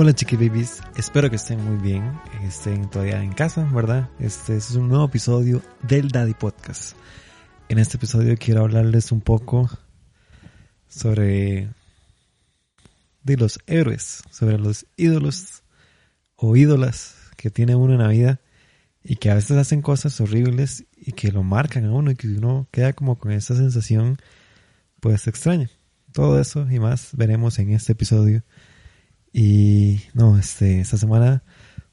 Hola chiqui babies, espero que estén muy bien, estén todavía en casa, ¿verdad? Este, es un nuevo episodio del Daddy Podcast. En este episodio quiero hablarles un poco sobre de los héroes, sobre los ídolos o ídolas que tiene uno en la vida y que a veces hacen cosas horribles y que lo marcan a uno y que uno queda como con esa sensación pues extraña. Todo eso y más veremos en este episodio. Y no, este, esta semana,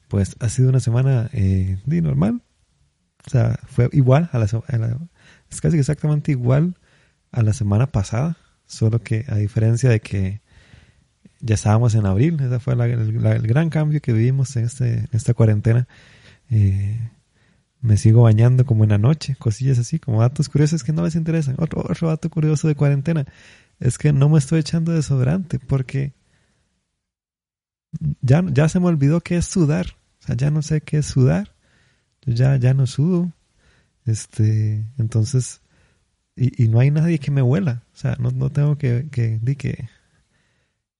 pues ha sido una semana eh, normal. O sea, fue igual a la, es casi exactamente igual a la semana pasada, solo que a diferencia de que ya estábamos en abril, ese fue el, gran cambio que vivimos en, este, en esta cuarentena. Eh, me sigo bañando como en la noche, cosillas así, como datos curiosos que no les interesan. Otro, otro dato curioso de cuarentena es que no me estoy echando desodorante porque ya, ya se me olvidó qué es sudar. O sea, ya no sé qué es sudar. Yo ya, ya no sudo. Este, entonces, y, y no hay nadie que me huela. O sea, no, no tengo que, que, que,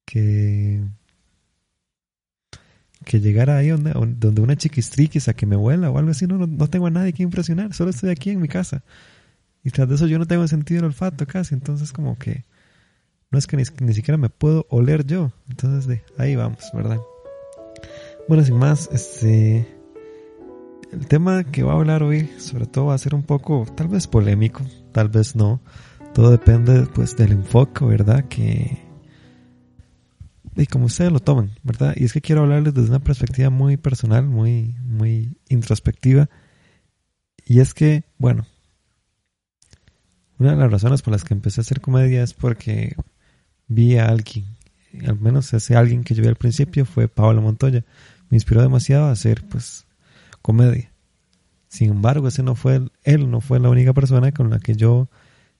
que, que llegar ahí donde, donde una chiquistriquis a que me huela o algo así. No, no, tengo a nadie que impresionar. Solo estoy aquí en mi casa. Y tras de eso yo no tengo sentido el olfato casi. Entonces, como que no es que ni, siquiera me puedo oler yo. Entonces, de ahí vamos, ¿verdad? Bueno, sin más, este. El tema que voy a hablar hoy, sobre todo, va a ser un poco, tal vez polémico, tal vez no. Todo depende, pues, del enfoque, ¿verdad? Que. Y como ustedes lo toman, ¿verdad? Y es que quiero hablarles desde una perspectiva muy personal, muy, muy introspectiva. Y es que, bueno, una de las razones por las que empecé a hacer comedia es porque vi a alguien, al menos ese alguien que yo vi al principio fue Pablo Montoya. Me inspiró demasiado a hacer pues comedia. Sin embargo, ese no fue él, no fue la única persona con la que yo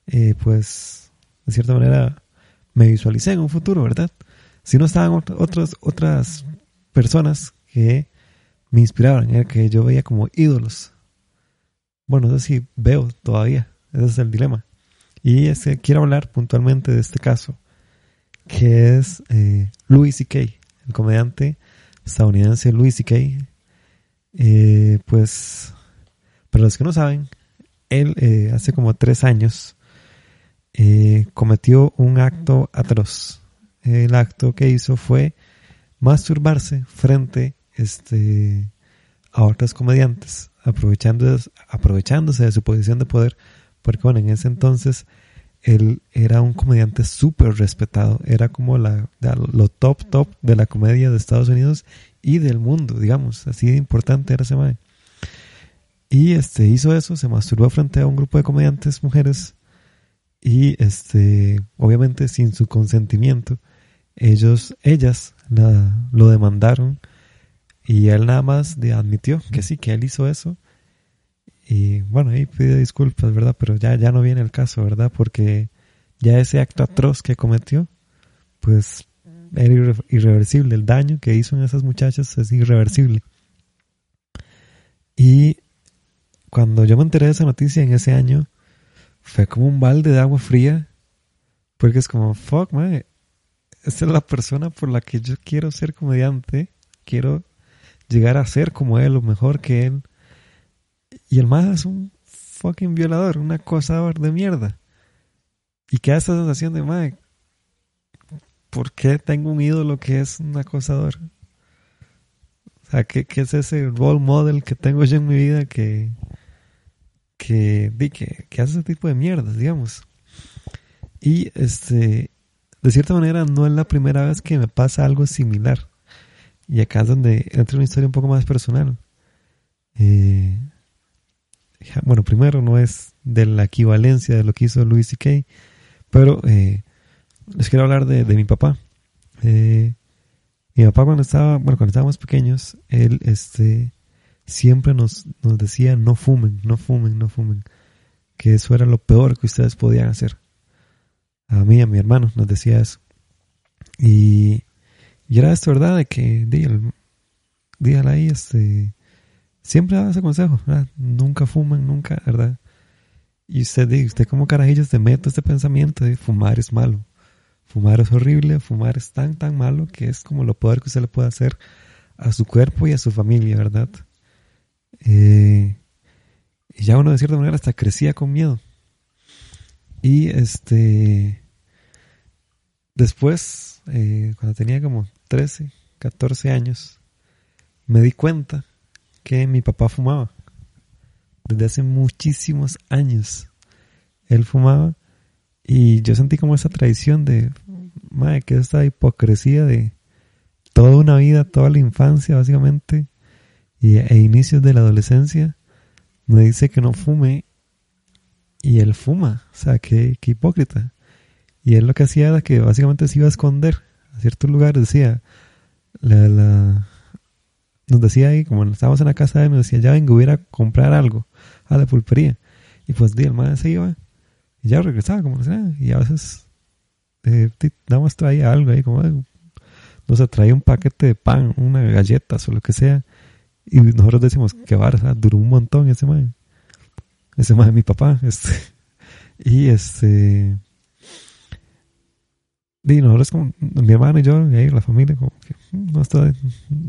eh, pues de cierta manera me visualicé en un futuro, ¿verdad? Si no estaban otras otras personas que me inspiraban, que yo veía como ídolos. Bueno, eso sí veo todavía, ese es el dilema. Y es que quiero hablar puntualmente de este caso que es eh, Louis C.K., el comediante estadounidense Louis C.K. Eh, pues, para los que no saben, él eh, hace como tres años eh, cometió un acto atroz. El acto que hizo fue masturbarse frente este, a otros comediantes, aprovechándose, aprovechándose de su posición de poder, porque bueno, en ese entonces él era un comediante súper respetado, era como la, lo top top de la comedia de Estados Unidos y del mundo, digamos, así de importante era ese mae. Y este hizo eso, se masturbó frente a un grupo de comediantes mujeres y este obviamente sin su consentimiento, ellos ellas la, lo demandaron y él nada más admitió que sí, que él hizo eso y bueno, ahí pide disculpas, ¿verdad? Pero ya, ya no viene el caso, ¿verdad? Porque ya ese acto atroz que cometió, pues era irreversible. El daño que hizo en esas muchachas es irreversible. Y cuando yo me enteré de esa noticia en ese año, fue como un balde de agua fría. Porque es como, fuck, man, esta es la persona por la que yo quiero ser comediante. Quiero llegar a ser como él o mejor que él. Y el más es un fucking violador, un acosador de mierda. Y queda esa sensación de, madre, ¿por qué tengo un ídolo que es un acosador? O sea, ¿qué, es ese role model que tengo yo en mi vida que, que, que, que hace ese tipo de mierdas, digamos? Y este, de cierta manera, no es la primera vez que me pasa algo similar. Y acá es donde entra una historia un poco más personal. Eh, bueno, primero no es de la equivalencia de lo que hizo Louis C.K., pero eh, les quiero hablar de, mi papá. Eh, mi papá cuando estaba, bueno, cuando estábamos pequeños, él este, siempre nos, nos decía no fumen, no fumen, no fumen. Que eso era lo peor que ustedes podían hacer. A mí, a mi hermano, nos decía eso. Y, era esto, ¿verdad? De que, dígale ahí, este, siempre da ese consejo, Nunca fumen, nunca, ¿verdad? Y usted, usted como carajillos te mete este pensamiento de fumar es malo. Fumar es horrible, fumar es tan, tan malo que es como lo peor que usted le puede hacer a su cuerpo y a su familia, ¿verdad? Eh, y ya uno de cierta manera hasta crecía con miedo. Y este, después, eh, cuando tenía como 13, 14 años, me di cuenta que mi papá fumaba. Desde hace muchísimos años. Él fumaba y yo sentí como esa tradición de, madre, que esta hipocresía de toda una vida, toda la infancia básicamente, y, e inicios de la adolescencia, me dice que no fume y él fuma. O sea, qué, qué hipócrita. Y él lo que hacía era que básicamente se iba a esconder a ciertos lugares. Decía, la, la, nos decía ahí, como estábamos en la casa de él, me decía, ya vengo, voy a comprar algo a la pulpería. Y pues, di, el madre se iba y ya regresaba, como no sé, y a veces, eh, nada más traía algo ahí, como, no sé, traía un paquete de pan, una galletas o lo que sea. Y nosotros decimos, qué barra, duró un montón ese madre. Ese madre mi papá, este. Y este, nosotros como mi hermano y yo, y la familia, como que mm,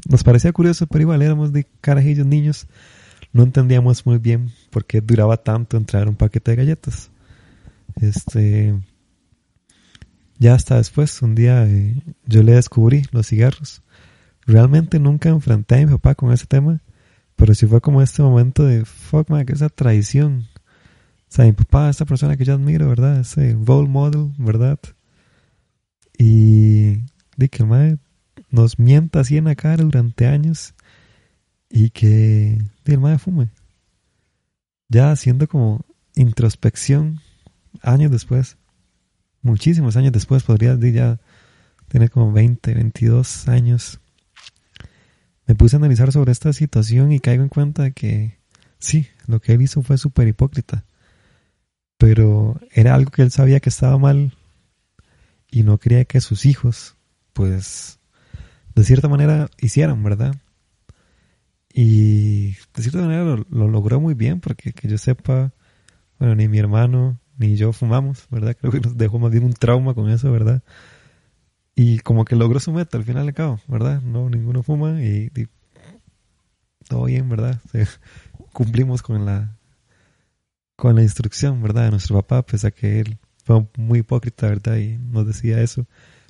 nos, parecía curioso, pero igual éramos de carajillos niños, no entendíamos muy bien por qué duraba tanto entrar un paquete de galletas. Este, ya hasta después, un día eh, yo le descubrí los cigarros. Realmente nunca enfrenté a mi papá con ese tema, pero sí fue como este momento de, fuck man, que esa traición. O sea, mi papá, esa persona que yo admiro, ¿verdad? Ese role model, ¿verdad? Y de que el mae nos mienta así en la cara durante años y que el mae fume. Ya haciendo como introspección años después, muchísimos años después, podría decir ya tener como 20, 22 años. Me puse a analizar sobre esta situación y caigo en cuenta de que sí, lo que él hizo fue súper hipócrita. Pero era algo que él sabía que estaba mal y no quería que sus hijos, pues, de cierta manera hicieran, ¿verdad? Y de cierta manera lo, logró muy bien, porque que yo sepa, bueno, ni mi hermano ni yo fumamos, ¿verdad? Creo que nos dejó más bien un trauma con eso, ¿verdad? Y como que logró su meta al final de cabo, ¿verdad? No, ninguno fuma y, todo bien, ¿verdad? cumplimos con la con la instrucción, ¿verdad? De nuestro papá, pese a que él fue muy hipócrita, ¿verdad? Y nos decía eso,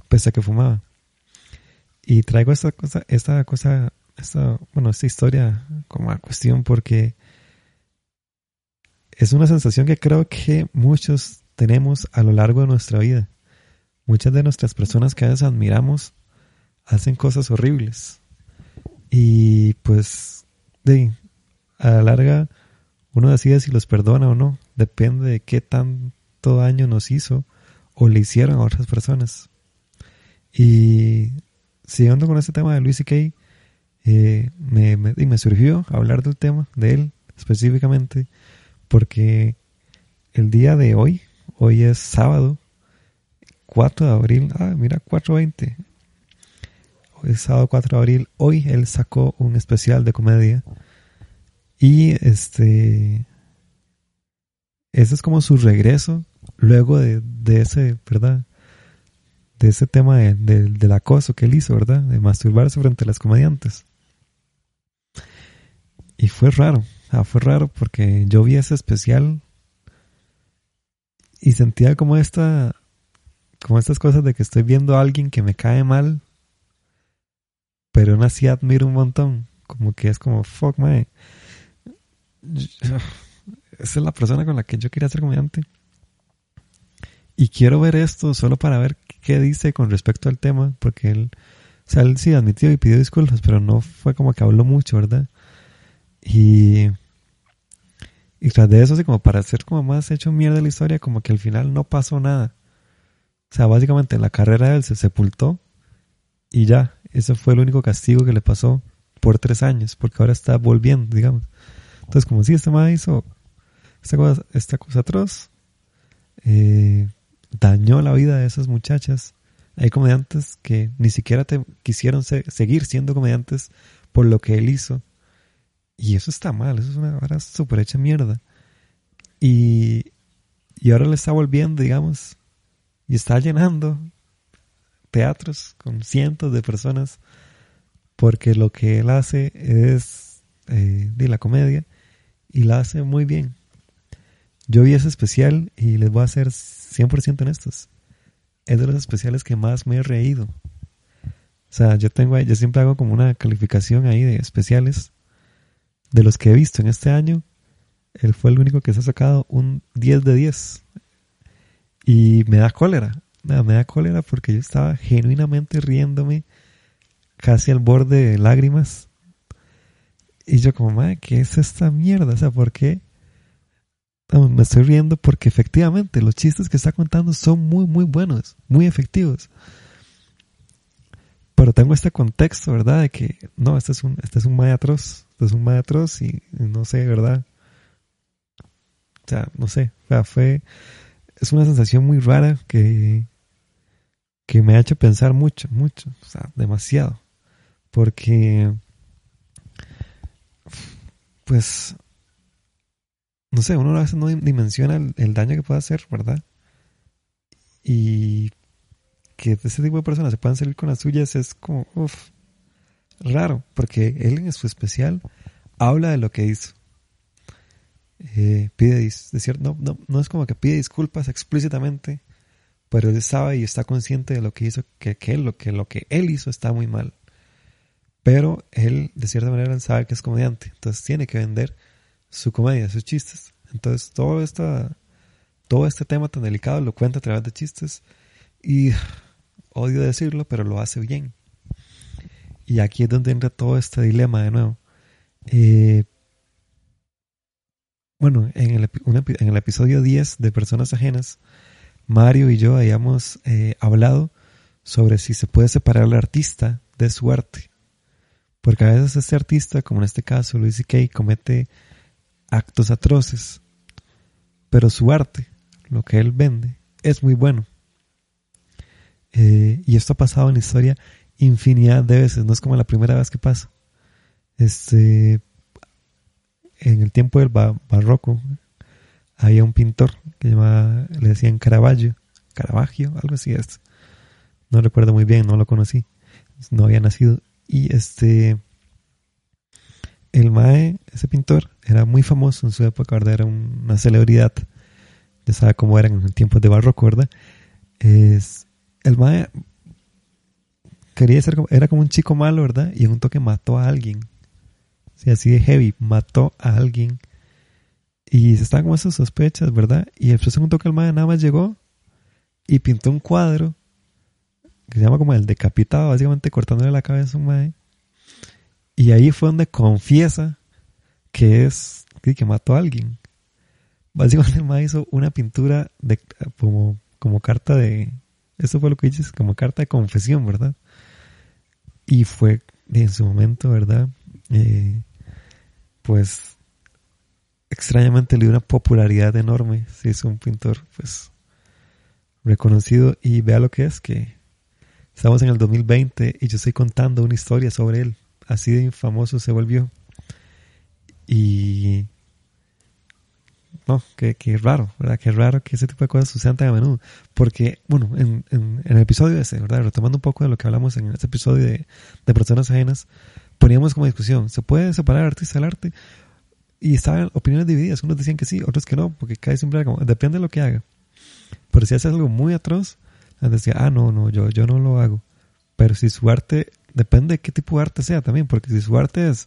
pese a que fumaba. Y traigo esta cosa, esta cosa, esta, bueno, esta historia como cuestión porque es una sensación que creo que muchos tenemos a lo largo de nuestra vida. Muchas de nuestras personas que a veces admiramos hacen cosas horribles. Y pues, de, a la larga, uno decide si los perdona o no. Depende de qué tan todo daño nos hizo o le hicieron a otras personas. Y siguiendo con este tema de Luis y eh, me, me, me, surgió hablar del tema, de él específicamente, porque el día de hoy, hoy es sábado, 4 de abril, ah, mira, 4.20. Hoy es sábado 4 de abril, hoy él sacó un especial de comedia y este ese es como su regreso luego de, ese, ¿verdad? De ese tema de, del acoso que él hizo, ¿verdad? De masturbarse frente a las comediantes. Y fue raro, fue raro porque yo vi ese especial y sentía como esta, como estas cosas de que estoy viendo a alguien que me cae mal, pero aún así admiro un montón. Como que es como, fuck, man esa es la persona con la que yo quería ser comediante. Y quiero ver esto solo para ver qué dice con respecto al tema, porque él, o sea, él sí admitió y pidió disculpas, pero no fue como que habló mucho, ¿verdad? Y, y tras de eso, así como para hacer como más hecho mierda la historia, como que al final no pasó nada. O sea, básicamente la carrera de él se sepultó y ya, ese fue el único castigo que le pasó por tres años, porque ahora está volviendo, digamos. Entonces, como si este man hizo esta cosa, esta cosa atroz eh, dañó la vida de esas muchachas. Hay comediantes que ni siquiera te quisieron seguir siendo comediantes por lo que él hizo. Y eso está mal, eso es una vara súper hecha mierda. Y, y ahora le está volviendo, digamos, y está llenando teatros con cientos de personas porque lo que él hace es eh, de la comedia y la hace muy bien. Yo vi ese especial y les voy a ser 100% honestos. Es de los especiales que más me he reído. O sea, yo tengo, yo siempre hago como una calificación ahí de especiales de los que he visto en este año. Él fue el único que se ha sacado un 10 de 10. Y me da cólera. Me da cólera porque yo estaba genuinamente riéndome casi al borde de lágrimas. Y yo como, madre, ¿qué es esta mierda? O sea, ¿por qué? Me estoy riendo porque efectivamente los chistes que está contando son muy, muy buenos, muy efectivos. Pero tengo este contexto, ¿verdad? De que, no, este es un, este es un atroz, este es un atroz y, no sé, ¿verdad? O sea, no sé, o sea, fue, es una sensación muy rara que, que me ha hecho pensar mucho, mucho, o sea, demasiado. Porque, pues, no sé, uno a veces no dimensiona el, daño que puede hacer, ¿verdad? Y que ese tipo de personas se puedan salir con las suyas es como, uff, raro, porque él en su especial habla de lo que hizo. Eh, pide, no, no, no es como que pide disculpas explícitamente, pero él sabe y está consciente de lo que hizo, que, que, lo, que lo que él hizo está muy mal. Pero él, de cierta manera, sabe que es comediante, entonces tiene que vender su comedia, sus chistes. Entonces todo, esta, todo este tema tan delicado lo cuenta a través de chistes y odio decirlo, pero lo hace bien. Y aquí es donde entra todo este dilema de nuevo. Eh, bueno, en el, en el, episodio 10 de Personas Ajenas, Mario y yo habíamos eh, hablado sobre si se puede separar al artista de su arte. Porque a veces este artista, como en este caso Luis C.K., comete actos atroces, pero su arte, lo que él vende, es muy bueno. Eh, y esto ha pasado en la historia infinidad de veces, no es como la primera vez que pasa. Este, en el tiempo del barroco había un pintor que llamaba, le decían Caravaggio, Caravaggio, algo así es. No recuerdo muy bien, no lo conocí, no había nacido. Y este, el Mae, ese pintor, era muy famoso en su época, ¿verdad? Era una celebridad. Ya sabe cómo eran en tiempos de barroco, ¿verdad? El Mae quería ser como, era como un chico malo, ¿verdad? Y en un toque mató a alguien. Sí, así de heavy, mató a alguien. Y se estaban como esas sospechas, ¿verdad? Y el segundo que el Mae nada más llegó y pintó un cuadro que se llama como el decapitado, básicamente cortándole la cabeza a un Mae y ahí fue donde confiesa que es que mató a alguien. Básicamente ma hizo una pintura de como, como carta de eso fue lo que dices, como carta de confesión, ¿verdad? Y fue en su momento, ¿verdad? Eh, pues extrañamente le dio una popularidad enorme. Se hizo un pintor, pues, reconocido. Y vea lo que es, que estamos en el 2020 y yo estoy contando una historia sobre él así de famoso se volvió. Y no, que, raro, ¿verdad? Qué raro que ese tipo de cosas sucedan tan a menudo. Porque, bueno, en, en, el episodio ese, ¿verdad? Retomando un poco de lo que hablamos en ese episodio de, de personas ajenas, poníamos como discusión, ¿se puede separar artista del arte? Y estaban opiniones divididas, unos decían que sí, otros que no, porque cada siempre como, depende de lo que haga. Pero si hace algo muy atroz, decía, ah, no, no, yo, yo no lo hago. Pero si su arte depende de qué tipo de arte sea también, porque si su arte es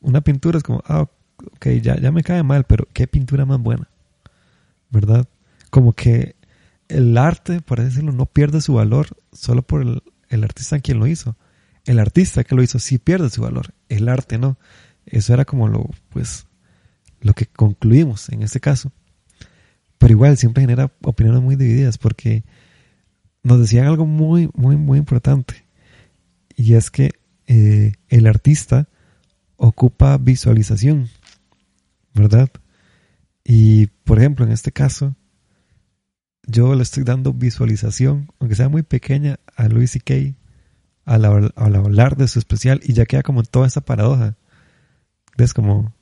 una pintura, es como, ah, ok, ya, ya me cae mal, pero qué pintura más buena, ¿verdad? Como que el arte, por así decirlo, no pierde su valor solo por el, el artista quien lo hizo. El artista que lo hizo sí pierde su valor, el arte no. Eso era como lo, pues, lo que concluimos en este caso. Pero igual siempre genera opiniones muy divididas porque nos decían algo muy, muy, muy importante y es que eh, el artista ocupa visualización, ¿verdad? Y por ejemplo, en este caso, yo le estoy dando visualización, aunque sea muy pequeña, a Louis C.K. Al, al, hablar de su especial y ya queda como toda esa paradoja. Es como,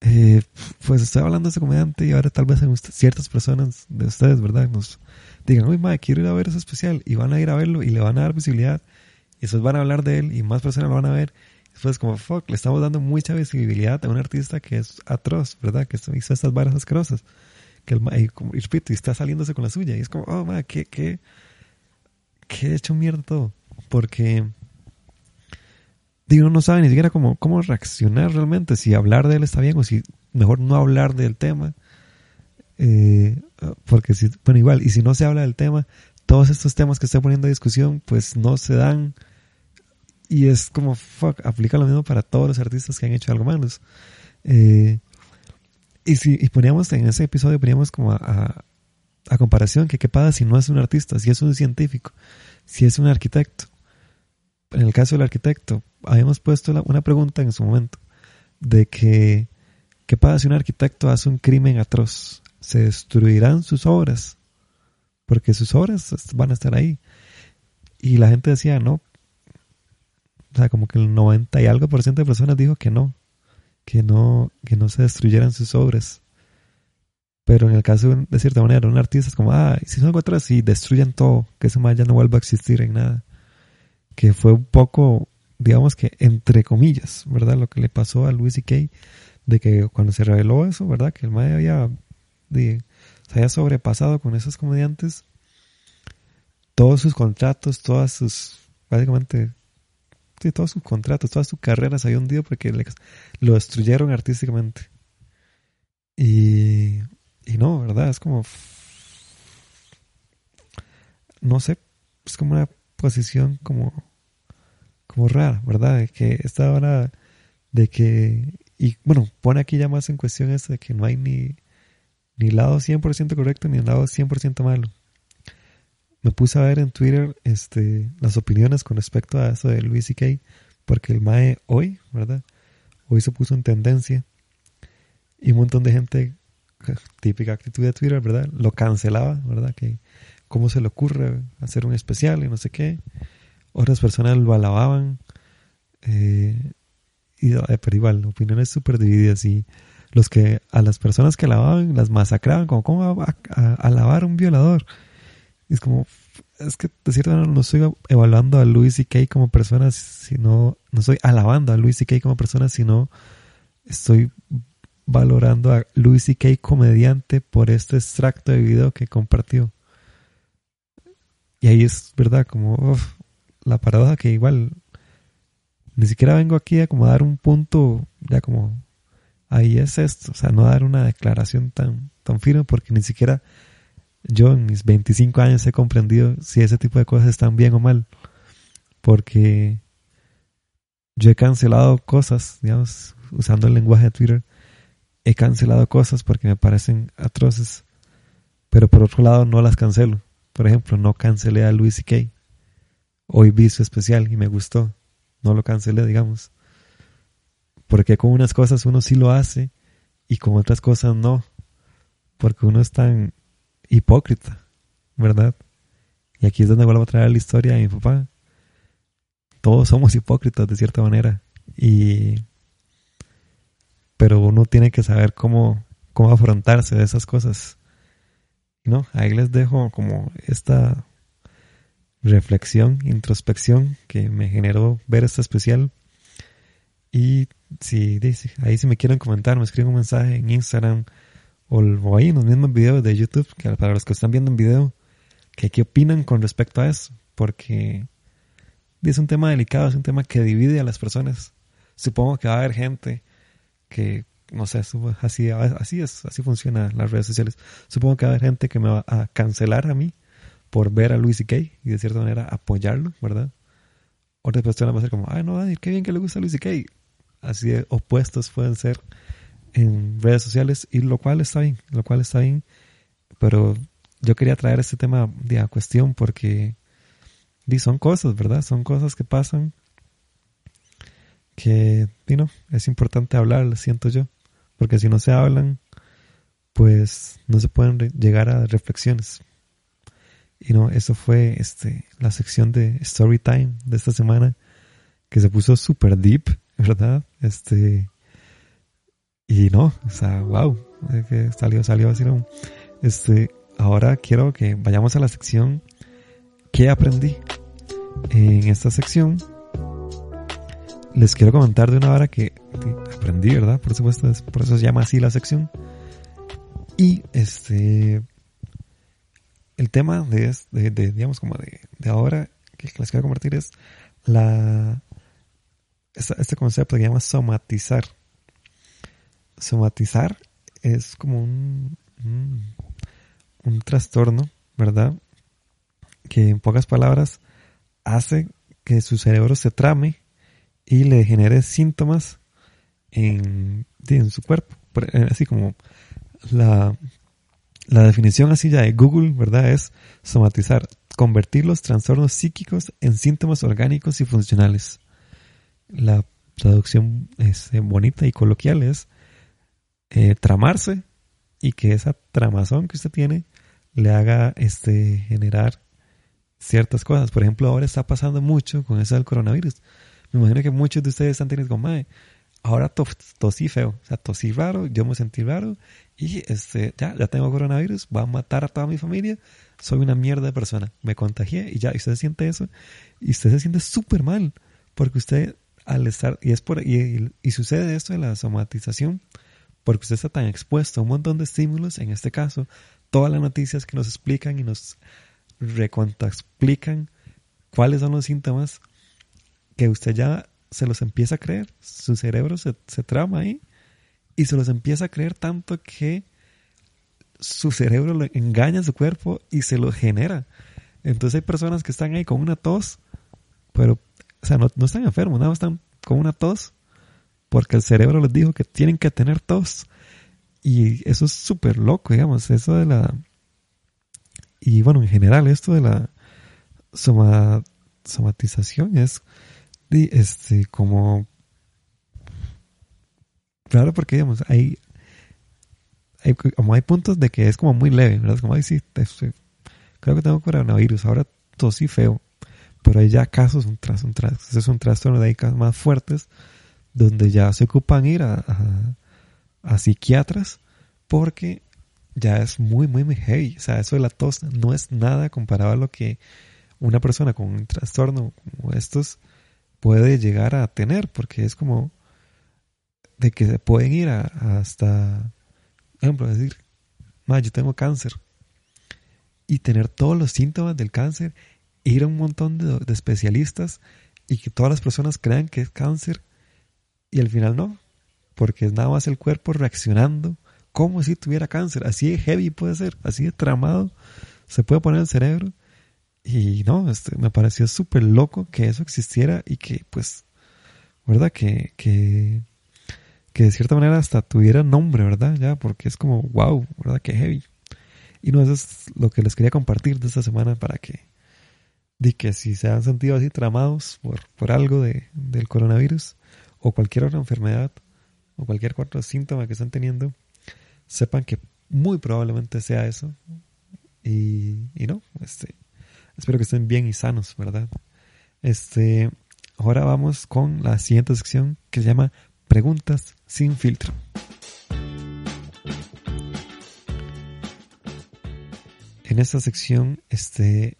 eh, pues estoy hablando de ese comediante y ahora tal vez ciertas personas de ustedes, ¿verdad? Nos digan, uy, madre, quiero ir a ver ese especial y van a ir a verlo y le van a dar visibilidad y después van a hablar de él y más personas lo van a ver. Después como, fuck, le estamos dando mucha visibilidad a un artista que es atroz, ¿verdad? Que hizo estas varas asquerosas. Que el y, repito, y está saliéndose con la suya. Y es como, oh, madre, qué, qué, qué hecho mierda todo. Porque digo, no sabe ni siquiera cómo, cómo reaccionar realmente, si hablar de él está bien o si mejor no hablar del tema. Eh, porque si, bueno, igual, y si no se habla del tema, todos estos temas que estoy poniendo a discusión, pues no se dan. Y es como, fuck, aplica lo mismo para todos los artistas que han hecho algo malos. Eh, y si y poníamos en ese episodio, poníamos como a, a, comparación que qué pasa si no es un artista, si es un científico, si es un arquitecto. En el caso del arquitecto, habíamos puesto una pregunta en su momento de que ¿Qué pasa si un arquitecto hace un crimen atroz? ¿Se destruirán sus obras? Porque sus obras van a estar ahí. Y la gente decía, no. O sea, como que el 90 y algo por ciento de personas dijo que no. Que no, que no se destruyeran sus obras. Pero en el caso, de cierta manera, un artista es como, ah, si son atrás, y destruyan todo, que ese mal ya no vuelva a existir en nada. Que fue un poco, digamos que, entre comillas, ¿verdad? Lo que le pasó a Louis C.K de que cuando se reveló eso, ¿verdad? Que el MAE había, se había sobrepasado con esos comediantes, todos sus contratos, todas sus, básicamente, sí, todos sus contratos, todas sus carreras había hundido porque lo destruyeron artísticamente. Y, y no, ¿verdad? Es como, no sé, es como una posición como, como rara, ¿verdad? De que esta hora de que y bueno, pone aquí ya más en cuestión esto de que no hay ni, ni lado 100% correcto ni lado 100% malo. Me puse a ver en Twitter este, las opiniones con respecto a eso de Luis C.K. Porque el MAE hoy, ¿verdad? Hoy se puso en tendencia. Y un montón de gente, típica actitud de Twitter, ¿verdad? Lo cancelaba, ¿verdad? Que cómo se le ocurre hacer un especial y no sé qué. Otras personas lo alababan. Eh, y, eh, pero igual, opiniones súper divididas y los que a las personas que alababan las masacraban, como, ¿cómo alabar a un violador? Y es como, es que de cierta manera no estoy evaluando a Louis C.K. como persona, sino, no estoy alabando a Louis C.K. como persona, sino estoy valorando a Louis C.K. comediante por este extracto de video que compartió. Y ahí es verdad, como la paradoja que igual ni siquiera vengo aquí a como dar un punto, ya como, ahí es esto, o sea, no dar una declaración tan, tan firme porque ni siquiera yo en mis 25 años he comprendido si ese tipo de cosas están bien o mal, porque yo he cancelado cosas, digamos, usando el lenguaje de Twitter, he cancelado cosas porque me parecen atroces, pero por otro lado no las cancelo. Por ejemplo, no cancelé a Luis C.K. Hoy vi su especial y me gustó no lo cancelé, digamos. Porque con unas cosas uno sí lo hace y con otras cosas no. Porque uno es tan hipócrita, ¿verdad? Y aquí es donde vuelvo a traer la historia de mi papá. Todos somos hipócritas de cierta manera. Y pero uno tiene que saber cómo, cómo afrontarse de esas cosas. ¿No? Ahí les dejo como esta reflexión, introspección que me generó ver este especial. Y si ahí si me quieren comentar, me escriben un mensaje en Instagram o, ahí en los mismos videos de YouTube, que para los que están viendo en video, que qué opinan con respecto a eso, porque es un tema delicado, es un tema que divide a las personas. Supongo que va a haber gente que, no sé, así, así es, así funcionan las redes sociales. Supongo que va a haber gente que me va a cancelar a mí por ver a Luis Kay y de cierta manera apoyarlo, ¿verdad? Otras personas van a ser como, ay, no, qué bien que le gusta Luis Kay. Así de opuestos pueden ser en redes sociales y lo cual está bien, lo cual está bien. Pero yo quería traer este tema de a cuestión porque y son cosas, ¿verdad? Son cosas que pasan que, you es importante hablar, siento yo. Porque si no se hablan, pues no se pueden llegar a reflexiones. Y no, eso fue este, la sección de Story Time de esta semana, que se puso super deep, ¿verdad? Este, y no, o sea, wow, salió, salió así. Este, ahora quiero que vayamos a la sección que aprendí. En esta sección les quiero comentar de una hora que, aprendí, ¿verdad? Por supuesto, por eso se llama así la sección. Y este, el tema de, de, digamos, como de, de, ahora que les quiero compartir es la, este concepto que se llama somatizar. Somatizar es como un, un, trastorno, ¿verdad? Que en pocas palabras hace que su cerebro se trame y le genere síntomas en, en su cuerpo. Eh, así como la, la definición así ya de Google, ¿verdad? Es somatizar, convertir los trastornos psíquicos en síntomas orgánicos y funcionales. La traducción es, eh, bonita y coloquial es eh, tramarse y que esa tramazón que usted tiene le haga este, generar ciertas cosas. Por ejemplo, ahora está pasando mucho con eso del coronavirus. Me imagino que muchos de ustedes están teniendo como, ahora tosí feo, o sea, tosí raro, yo me sentí raro y este, ya, ya tengo coronavirus, va a matar a toda mi familia, soy una mierda de persona, me contagié y ya, y usted siente eso y usted se siente súper mal porque usted al estar, y es por, y, y sucede esto de la somatización, porque usted está tan expuesto a un montón de estímulos, en este caso, todas las noticias que nos explican y nos explican cuáles son los síntomas que usted ya se los empieza a creer, su cerebro se, se trama ahí y se los empieza a creer tanto que su cerebro engaña a su cuerpo y se lo genera. Entonces hay personas que están ahí con una tos, pero, o sea, no, no están enfermos, nada más están con una tos porque el cerebro les dijo que tienen que tener tos. Y eso es súper loco, digamos, eso de la... Y bueno, en general, esto de la somatización es este, como... Claro, porque digamos, hay, hay, como hay puntos de que es como muy leve, ¿verdad? Como, ay, sí, creo que tengo coronavirus, ahora tosí feo. Pero hay ya casos, un tras, un tras, es un trastorno de casos más fuertes donde ya se ocupan ir a, a, psiquiatras porque ya es muy, muy, muy heavy. O sea, eso de la tos no es nada comparado a lo que una persona con un trastorno como estos puede llegar a tener, porque es como de que se pueden ir a, hasta, por ejemplo, decir, yo tengo cáncer y tener todos los síntomas del cáncer, ir a un montón de, de especialistas y que todas las personas crean que es cáncer y al final no, porque es nada más el cuerpo reaccionando como si tuviera cáncer. Así de heavy puede ser, así de tramado se puede poner el cerebro. Y no, este, me pareció súper loco que eso existiera y que pues, ¿verdad? Que, que, que de cierta manera hasta tuviera nombre, ¿verdad? Ya, porque es como, wow, ¿verdad? Que heavy. Y no, eso es lo que les quería compartir de esta semana para que, di que si se han sentido así tramados por, por algo de, del coronavirus, o cualquier otra enfermedad o cualquier otro síntoma que están teniendo, sepan que muy probablemente sea eso. Y, y no, este, espero que estén bien y sanos, ¿verdad? Este, ahora vamos con la siguiente sección que se llama Preguntas sin filtro. En esta sección, este,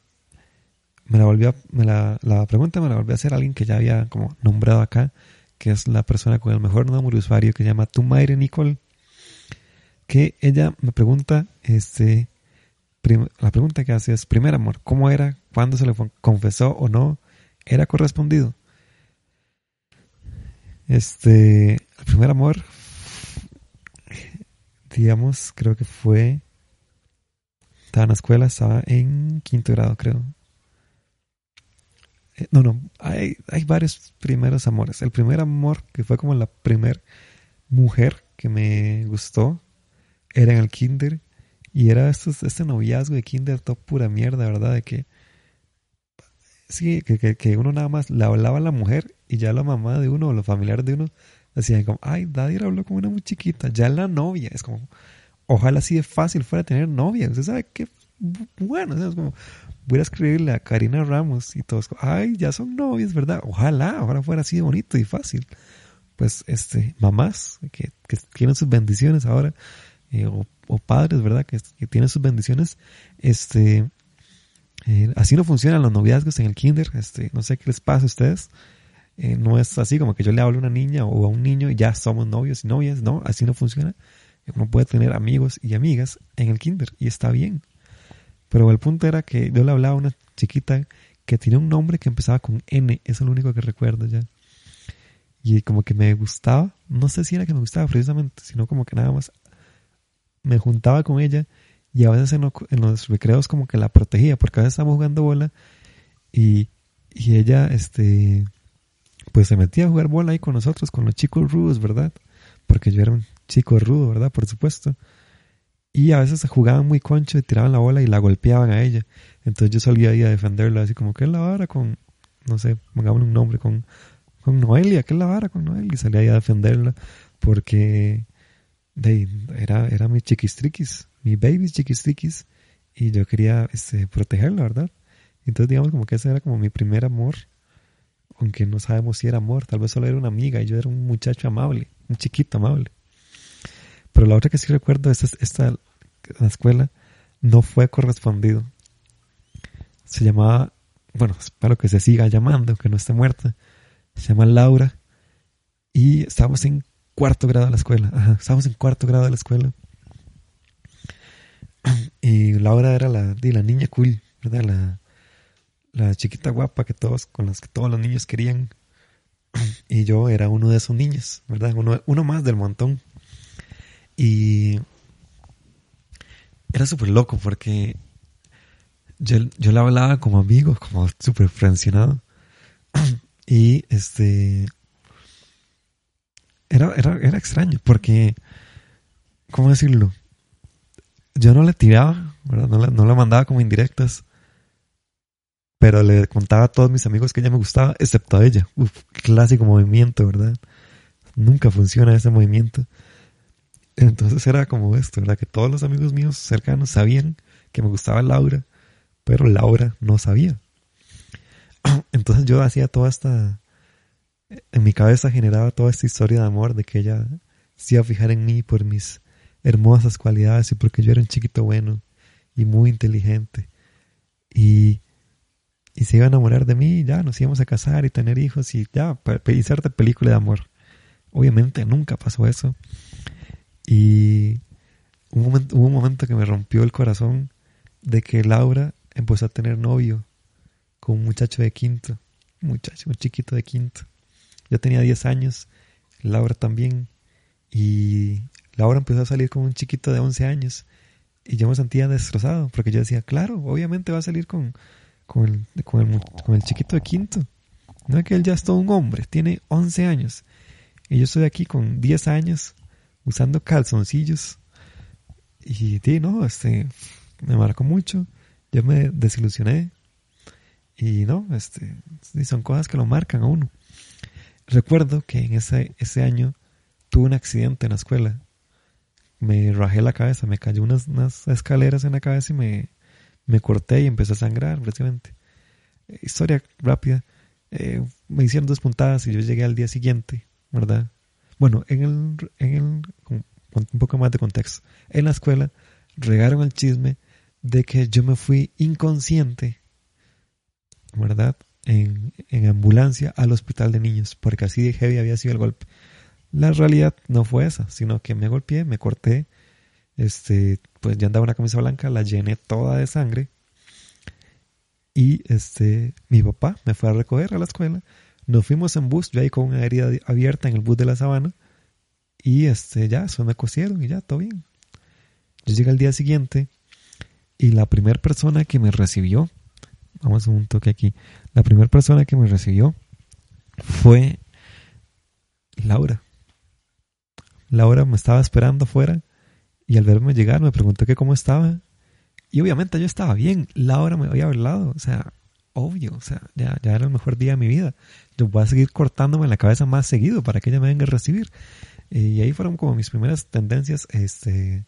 me la me la, la pregunta me la volvió a hacer alguien que ya había como nombrado acá, que es la persona con el mejor nombre de usuario, que se llama Tumaire Nicole, que ella me pregunta, este, la pregunta que hace es, primer amor, ¿cómo era? ¿Cuándo se le confesó o no? ¿Era correspondido? Este, el primer amor, digamos, creo que fue, estaba en la escuela, estaba en quinto grado, creo. Eh, no, no, hay, hay varios primeros amores. El primer amor, que fue como la primer mujer que me gustó, era en el kinder. Y era este noviazgo de kinder, todo pura mierda, ¿verdad? De que, sí, que, que, uno nada más le hablaba a la mujer y ya la mamá de uno o los familiares de uno decían como, ay, Daddy habló con una muy chiquita, ya la novia. Es como, ojalá así de fácil fuera tener novia. Usted sabe qué bueno, es como, voy a escribirle a Karina Ramos y todos, ay, ya son novios, ¿verdad? Ojalá ahora fuera así de bonito y fácil. pues, este, mamás que, que tienen sus bendiciones ahora, eh, o, o, padres, ¿verdad? Que, que, tienen sus bendiciones, este, eh, así no funcionan los noviazgos en el kinder, este, no sé qué les pasa a ustedes, eh, no es así como que yo le hablo a una niña o a un niño y ya somos novios y novias, no, así no funciona. Uno puede tener amigos y amigas en el kinder y está bien. Pero el punto era que yo le hablaba a una chiquita que tenía un nombre que empezaba con N, es lo único que recuerdo ya. Y como que me gustaba, no sé si era que me gustaba precisamente, sino como que nada más me juntaba con ella y a veces en, los recreos como que la protegía, porque a veces estábamos jugando bola y, y ella, este, pues se metía a jugar bola ahí con nosotros, con los chicos rudos, ¿verdad? Porque yo era un chico rudo, ¿verdad? Por supuesto. Y a veces jugaban muy concho y tiraban la bola y la golpeaban a ella. Entonces yo salía ahí a defenderla, así como, ¿qué es la vara con, no sé, pongámosle un nombre, con, con Noelia? ¿Qué es la vara con Noelia? Y salía ahí a defenderla porque de, era, era mi chiquistriquis, mi baby chiquistriquis. Y yo quería este, protegerla, ¿verdad? Entonces digamos como que ese era como mi primer amor. Aunque no sabemos si era amor, tal vez solo era una amiga y yo era un muchacho amable, un chiquito amable. Pero la otra que sí recuerdo es esta, la escuela no fue correspondido. Se llamaba, bueno, espero que se siga llamando, que no esté muerta. Se llama Laura. Y estábamos en cuarto grado de la escuela. Ajá, estábamos en cuarto grado de la escuela. Y Laura era la, la niña cool, ¿verdad? La, la chiquita guapa que todos, con las que todos los niños querían. Y yo era uno de esos niños, ¿verdad? Uno, uno más del montón. Y era súper loco porque yo, yo le hablaba como amigo, como súper frencionado. Y este. Era, era, era extraño porque. ¿Cómo decirlo? Yo no le tiraba. No le, no le mandaba como indirectas. Pero le contaba a todos mis amigos que ella me gustaba, excepto a ella. Clásico movimiento, ¿verdad? Nunca funciona ese movimiento. Entonces era como esto, ¿verdad? Que todos los amigos míos cercanos sabían que me gustaba Laura, pero Laura no sabía. Entonces yo hacía toda esta, en mi cabeza generaba toda esta historia de amor de que ella se iba a fijar en mí por mis hermosas cualidades y porque yo era un chiquito bueno y muy inteligente. Y, y se iba a enamorar de mí y ya nos íbamos a casar y tener hijos y ya, y hacerte película de amor. Obviamente nunca pasó eso. Y hubo un momento que me rompió el corazón de que Laura empezó a tener novio con un muchacho de quinto, muchacho, un chiquito de quinto. Yo tenía 10 años, Laura también, y Laura empezó a salir con un chiquito de 11 años. Y yo me sentía destrozado, porque yo decía, claro, obviamente va a salir con, con, el, con, el, con el chiquito de quinto. No es que él ya es todo un hombre, tiene 11 años. Y yo estoy aquí con 10 años usando calzoncillos. Y sí, no, este, me marcó mucho. Yo me desilusioné. Y no, este, son cosas que lo marcan a uno. Recuerdo que en ese, ese año tuve un accidente en la escuela. Me rajé la cabeza, me cayó unas, unas escaleras en la cabeza y me, me corté y empecé a sangrar, precisamente. Historia rápida. Eh, me hicieron dos puntadas y yo llegué al día siguiente, ¿verdad? Bueno, en el, en el, un poco más de contexto. En la escuela regaron el chisme de que yo me fui inconsciente, ¿verdad? En, en ambulancia al hospital de niños, porque así de heavy había sido el golpe. La realidad no fue esa, sino que me golpeé, me corté, este, pues ya andaba una camisa blanca, la llené toda de sangre. Y este, mi papá me fue a recoger a la escuela nos fuimos en bus, yo ahí con una herida abierta en el bus de la sabana. Y este, ya, eso me cosieron y ya, todo bien. Yo llegué al día siguiente y la primera persona que me recibió, vamos a un toque aquí, la primera persona que me recibió fue Laura. Laura me estaba esperando afuera y al verme llegar me preguntó que cómo estaba. Y obviamente yo estaba bien. Laura me había hablado. O sea, obvio, o sea, ya, era el mejor día de mi vida. Yo voy a seguir cortándome la cabeza más seguido para que ella me venga a recibir. Y ahí fueron como mis primeras tendencias, este,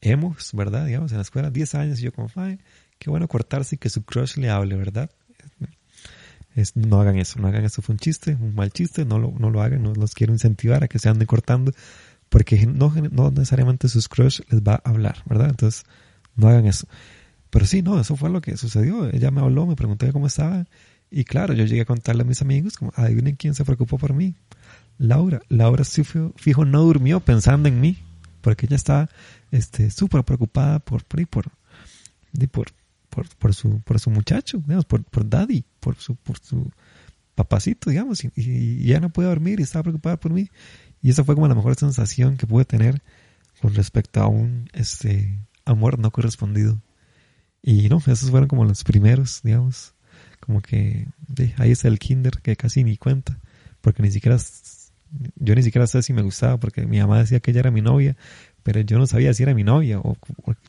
emos, ¿verdad? Digamos, en la escuela, 10 años, y yo como, ay, qué bueno cortarse y que su crush le hable, ¿verdad? no hagan eso, no hagan eso, fue un chiste, un mal chiste, no lo, no lo hagan, no los quiero incentivar a que se anden cortando, porque no, no necesariamente sus crush les va a hablar, ¿verdad? Entonces, no hagan eso. Pero sí, no, eso fue lo que sucedió. Ella me habló, me preguntó cómo estaba. Y claro, yo llegué a contarle a mis amigos, como, adivinen quién se preocupó por mí. Laura. Laura sí fijo, no durmió pensando en mí, porque ella estaba este, súper preocupada por, por, por, por, por, su, por su muchacho, digamos, por, por Daddy, por su, por su papacito, digamos, y, y, ya no puede dormir y estaba preocupada por mí. Y esa fue como la mejor sensación que pude tener con respecto a un este, amor no correspondido. Y no, esos fueron como los primeros, digamos, como que ahí está el kinder que casi ni cuenta, porque ni siquiera yo ni siquiera sé si me gustaba porque mi mamá decía que ella era mi novia, pero yo no sabía si era mi novia o,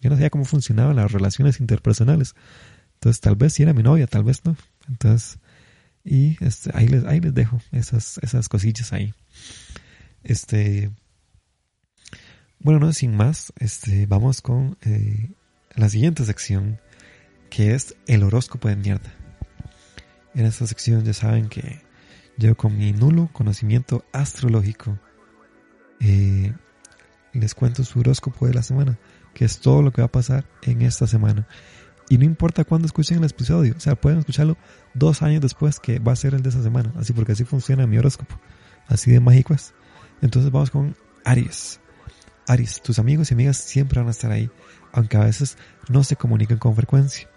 yo no sabía cómo funcionaban las relaciones interpersonales. Entonces tal vez sí era mi novia, tal vez no. Entonces, y este, ahí, les, ahí les dejo esas, esas cosillas ahí. Este, bueno, no, sin más, este, vamos con eh, la siguiente sección, que es el horóscopo de mierda. En esta sección ya saben que yo con mi nulo conocimiento astrológico eh, les cuento su horóscopo de la semana, que es todo lo que va a pasar en esta semana. Y no importa cuándo escuchen el episodio, o sea, pueden escucharlo dos años después que va a ser el de esa semana, así porque así funciona mi horóscopo, así de mágico es. Entonces vamos con Aries. Aries, tus amigos y amigas siempre van a estar ahí, aunque a veces no se comunican con frecuencia.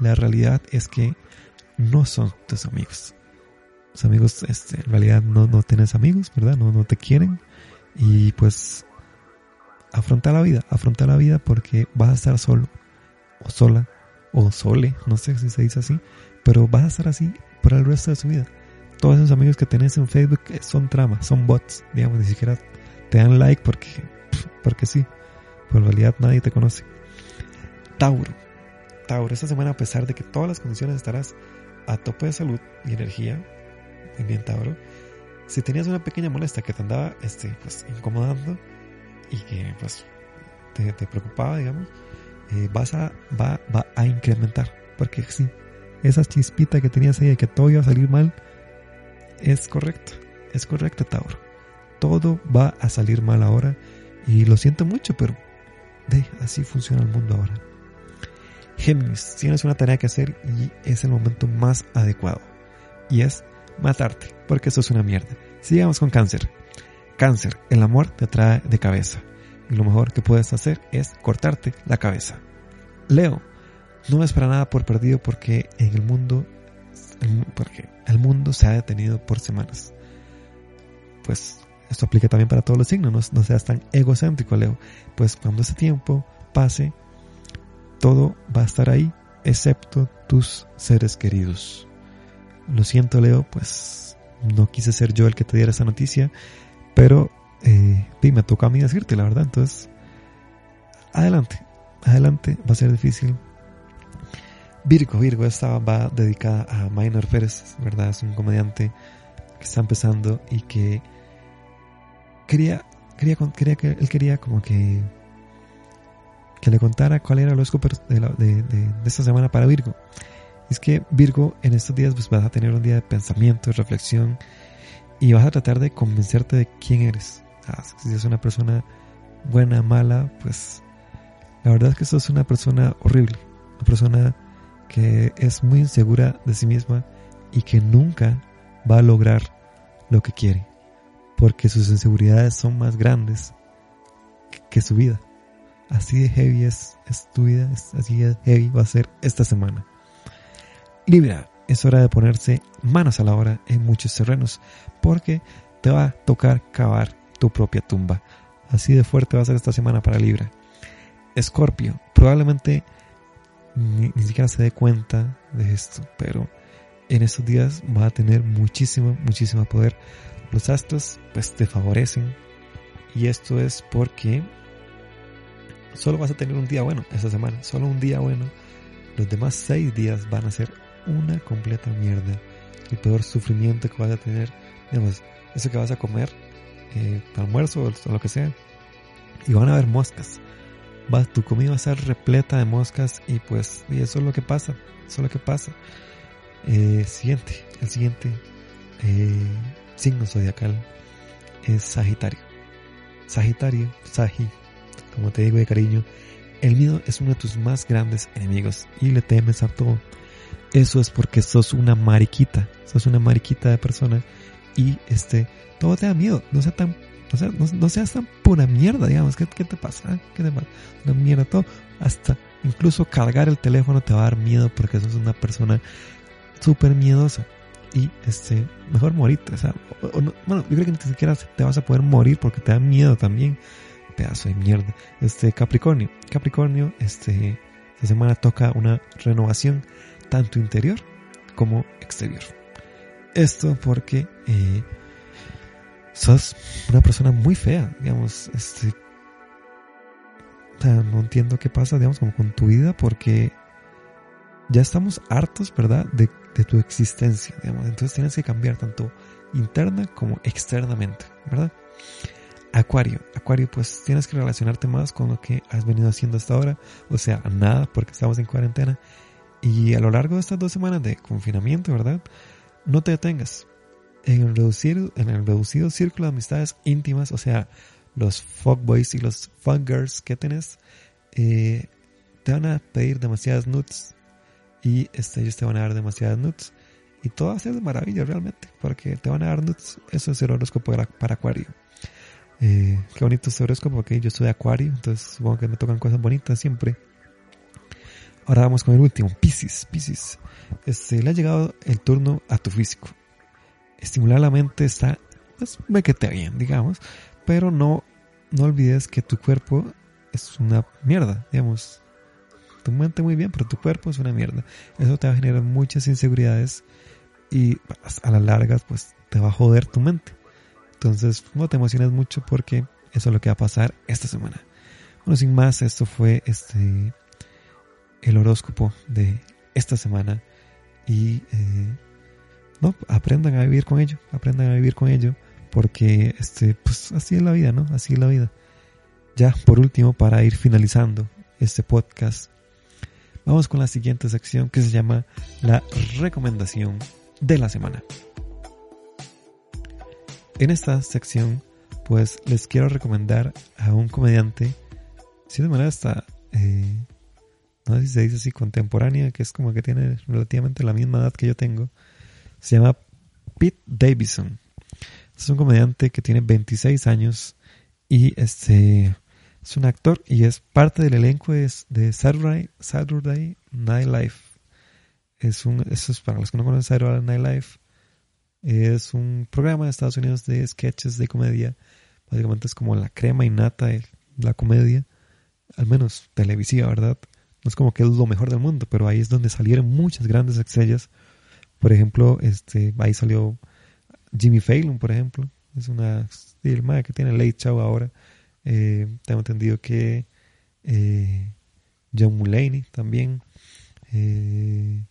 La realidad es que no son tus amigos tus amigos este, en realidad no, no tienes amigos, ¿verdad? No, no te quieren. Y pues afronta la vida, afronta la vida porque vas a estar solo o sola o sole, no sé si se dice así, pero vas a estar así por el resto de su vida. Todos esos amigos que tenés en Facebook son tramas, son bots, digamos, ni siquiera te dan like porque, porque sí, pero en realidad nadie te conoce. Tauro. Tauro, esta semana a pesar de que todas las condiciones estarás a tope de salud y energía, muy bien Tauro, si tenías una pequeña molestia que te andaba este, pues, incomodando y que pues te, preocupaba, digamos, eh, vas a, va, va a incrementar. Porque sí, esa chispita que tenías ahí de que todo iba a salir mal, es correcto, es correcto Tauro. Todo va a salir mal ahora y lo siento mucho, pero de, así funciona el mundo ahora. Géminis, tienes una tarea que hacer y es el momento más adecuado. Y es matarte, porque eso es una mierda. Sigamos con cáncer. Cáncer, el amor te trae de cabeza. Y lo mejor que puedes hacer es cortarte la cabeza. Leo, no me espera nada por perdido porque en el mundo, porque el mundo se ha detenido por semanas. Pues esto aplica también para todos los signos, no, seas tan egocéntrico, Leo. Pues cuando ese tiempo pase, todo va a estar ahí, excepto tus seres queridos. Lo siento, Leo, pues no quise ser yo el que te diera esa noticia, pero eh, me toca a mí decirte la verdad. Entonces, adelante, adelante, va a ser difícil. Virgo, Virgo, esta va dedicada a Minor Pérez, ¿verdad? Es un comediante que está empezando y que quería, quería, quería que él quería como que que le contara cuál era el horóscopo de, de, de, esta semana para Virgo es que Virgo en estos días pues vas a tener un día de pensamiento, de reflexión y vas a tratar de convencerte de quién eres. Si eres una persona buena, mala, pues la verdad es que sos una persona horrible, una persona que es muy insegura de sí misma y que nunca va a lograr lo que quiere, porque sus inseguridades son más grandes que su vida. Así de heavy es, es tu vida, así de heavy va a ser esta semana. Libra, es hora de ponerse manos a la obra en muchos terrenos, porque te va a tocar cavar tu propia tumba. Así de fuerte va a ser esta semana para Libra. Escorpio, probablemente ni, siquiera se dé cuenta de esto, pero en estos días va a tener muchísimo, muchísimo poder. Los astros pues te favorecen y esto es porque solo vas a tener un día bueno esta semana, solo un día bueno. Los demás seis días van a ser una completa mierda. El peor sufrimiento que vas a tener, digamos, eso que vas a comer, eh, almuerzo o lo que sea, y van a haber moscas. Va, tu comida va a estar repleta de moscas y pues y eso es lo que pasa, eso es lo que pasa. Eh, siguiente, el siguiente eh, signo zodiacal es Sagitario. Sagitario, Sagi, como te digo de cariño, el miedo es uno de tus más grandes enemigos y le temes a todo. Eso es porque sos una mariquita, sos una mariquita de persona y este, todo te da miedo, no sea tan, no, seas tan pura mierda, digamos, ¿qué, te pasa? ¿Qué te pasa? Una mierda todo, hasta incluso cargar el teléfono te va a dar miedo porque sos una persona súper miedosa y este, mejor morirte, o sea, bueno, yo creo que ni siquiera te vas a poder morir porque te da miedo también, pedazo de mierda. Este, Capricornio, Capricornio, este, esta semana toca una renovación tanto interior como exterior. Esto porque eh, sos una persona muy fea, digamos, este, no entiendo qué pasa, digamos, como con tu vida porque ya estamos hartos, ¿verdad?, de tu existencia, digamos. Entonces tienes que cambiar tanto interna como externamente, ¿verdad? Acuario, Acuario, pues tienes que relacionarte más con lo que has venido haciendo hasta ahora, o sea, nada, porque estamos en cuarentena. Y a lo largo de estas dos semanas de confinamiento, ¿verdad? No te detengas. En el reducido, en el reducido círculo de amistades íntimas, o sea, los fuckboys y los fuckgirls que tenés, eh, te van a pedir demasiadas nudes y este, ellos te van a dar demasiadas nuts. Y todo va a ser de maravilla realmente, porque te van a dar nuts. Eso es el horóscopo para, Acuario. Eh, qué bonito horóscopo, porque yo soy Acuario, entonces supongo que me tocan cosas bonitas siempre. Ahora vamos con el último, Pisces. Pisces. Este, le ha llegado el turno a tu físico. Estimular la mente está, pues, te bien, digamos, pero no, no olvides que tu cuerpo es una mierda, digamos tu mente muy bien, pero tu cuerpo es una mierda. Eso te va a generar muchas inseguridades y a la larga pues te va a joder tu mente. Entonces no te emociones mucho porque eso es lo que va a pasar esta semana. Bueno, sin más, esto fue este el horóscopo de esta semana y eh, no aprendan a vivir con ello, aprendan a vivir con ello porque este pues así es la vida, ¿no? Así es la vida. Ya por último para ir finalizando este podcast Vamos con la siguiente sección que se llama la recomendación de la semana. En esta sección, pues les quiero recomendar a un comediante, si de manera está, eh, no sé si se dice así, contemporánea, que es como que tiene relativamente la misma edad que yo tengo. Se llama Pete Davidson. Es un comediante que tiene 26 años y este es un actor y es parte del elenco de, de Saturday, Saturday Night Live. Es un, eso es para los que no conocen Saturday Night Live. Es un programa de Estados Unidos de sketches de comedia. Básicamente es como la crema innata de la comedia. Al menos televisiva, ¿verdad? No es como que es lo mejor del mundo, pero ahí es donde salieron muchas grandes estrellas. Por ejemplo, este, ahí salió Jimmy Fallon, por ejemplo. Es una que tiene Late Show ahora. Eh, tengo entendido que eh, John Mulaney también. Eh,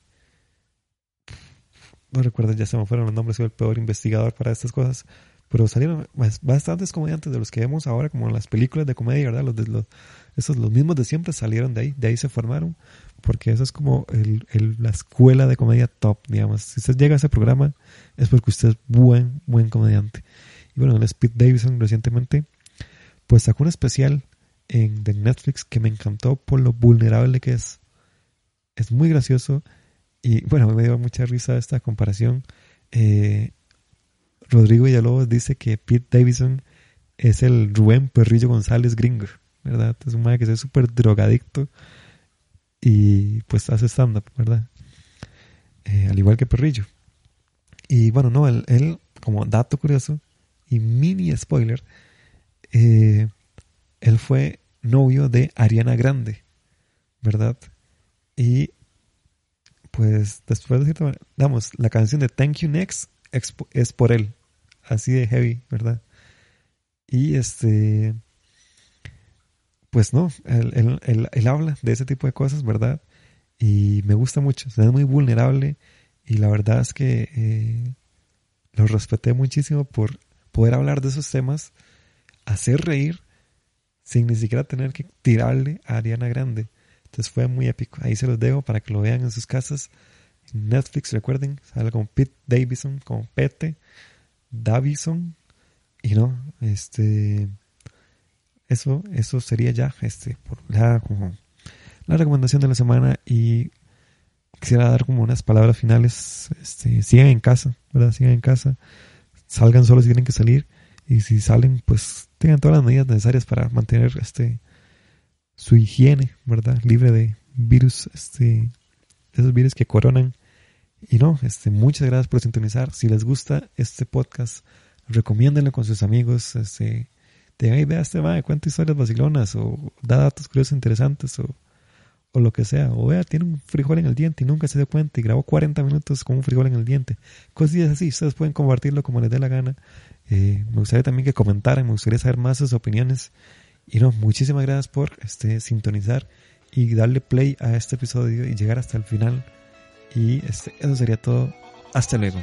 no recuerdo, ya se me fueron los nombres, soy el peor investigador para estas cosas. Pero salieron bastantes comediantes de los que vemos ahora, como en las películas de comedia, ¿verdad? Los, de, los, esos, los mismos de siempre salieron de ahí, de ahí se formaron, porque eso es como el, la escuela de comedia top, digamos. Si usted llega a ese programa, es porque usted es buen, buen comediante. Y bueno, el Speed Davidson recientemente pues sacó un especial en de Netflix que me encantó por lo vulnerable que es. Es muy gracioso y bueno, me dio mucha risa esta comparación. Eh, Rodrigo Villalobos dice que Pete Davidson es el Rubén Perrillo González gringo, ¿verdad? Es un madre que es súper drogadicto y pues hace stand-up, ¿verdad? Eh, al igual que Perrillo. Y bueno, no, él, como dato curioso y mini spoiler, eh, él fue novio de Ariana Grande, ¿verdad? Y pues después de cierta la canción de Thank You Next es por él, así de heavy, ¿verdad? Y este, pues no, él, habla de ese tipo de cosas, ¿verdad? Y me gusta mucho, es muy vulnerable y la verdad es que eh, lo respeté muchísimo por poder hablar de esos temas hacer reír sin ni siquiera tener que tirarle a Ariana Grande. Entonces fue muy épico. Ahí se los dejo para que lo vean en sus casas. Netflix, recuerden, sale como Pete Davidson, como Pete Davison. Y no, este, eso, eso sería ya, este, la recomendación de la semana y quisiera dar como unas palabras finales. Este, sigan en casa, ¿verdad? Sigan en casa. Salgan solo si tienen que salir. Y si salen, pues tengan todas las medidas necesarias para mantener este su higiene, ¿verdad? Libre de virus, este, esos virus que coronan. Y no, este, muchas gracias por sintonizar. Si les gusta este podcast, recomiéndenlo con sus amigos. Este, tengan idea, este va, cuenta historias vacilonas o da datos curiosos interesantes o o lo que sea. O vea, tiene un frijol en el diente y nunca se dio cuenta y grabó 40 minutos con un frijol en el diente. Cosas así, ustedes pueden compartirlo como les dé la gana. Eh, me gustaría también que comentaran, me gustaría saber más sus opiniones. Y no, muchísimas gracias por este, sintonizar y darle play a este episodio y llegar hasta el final. Y este, eso sería todo. Hasta luego.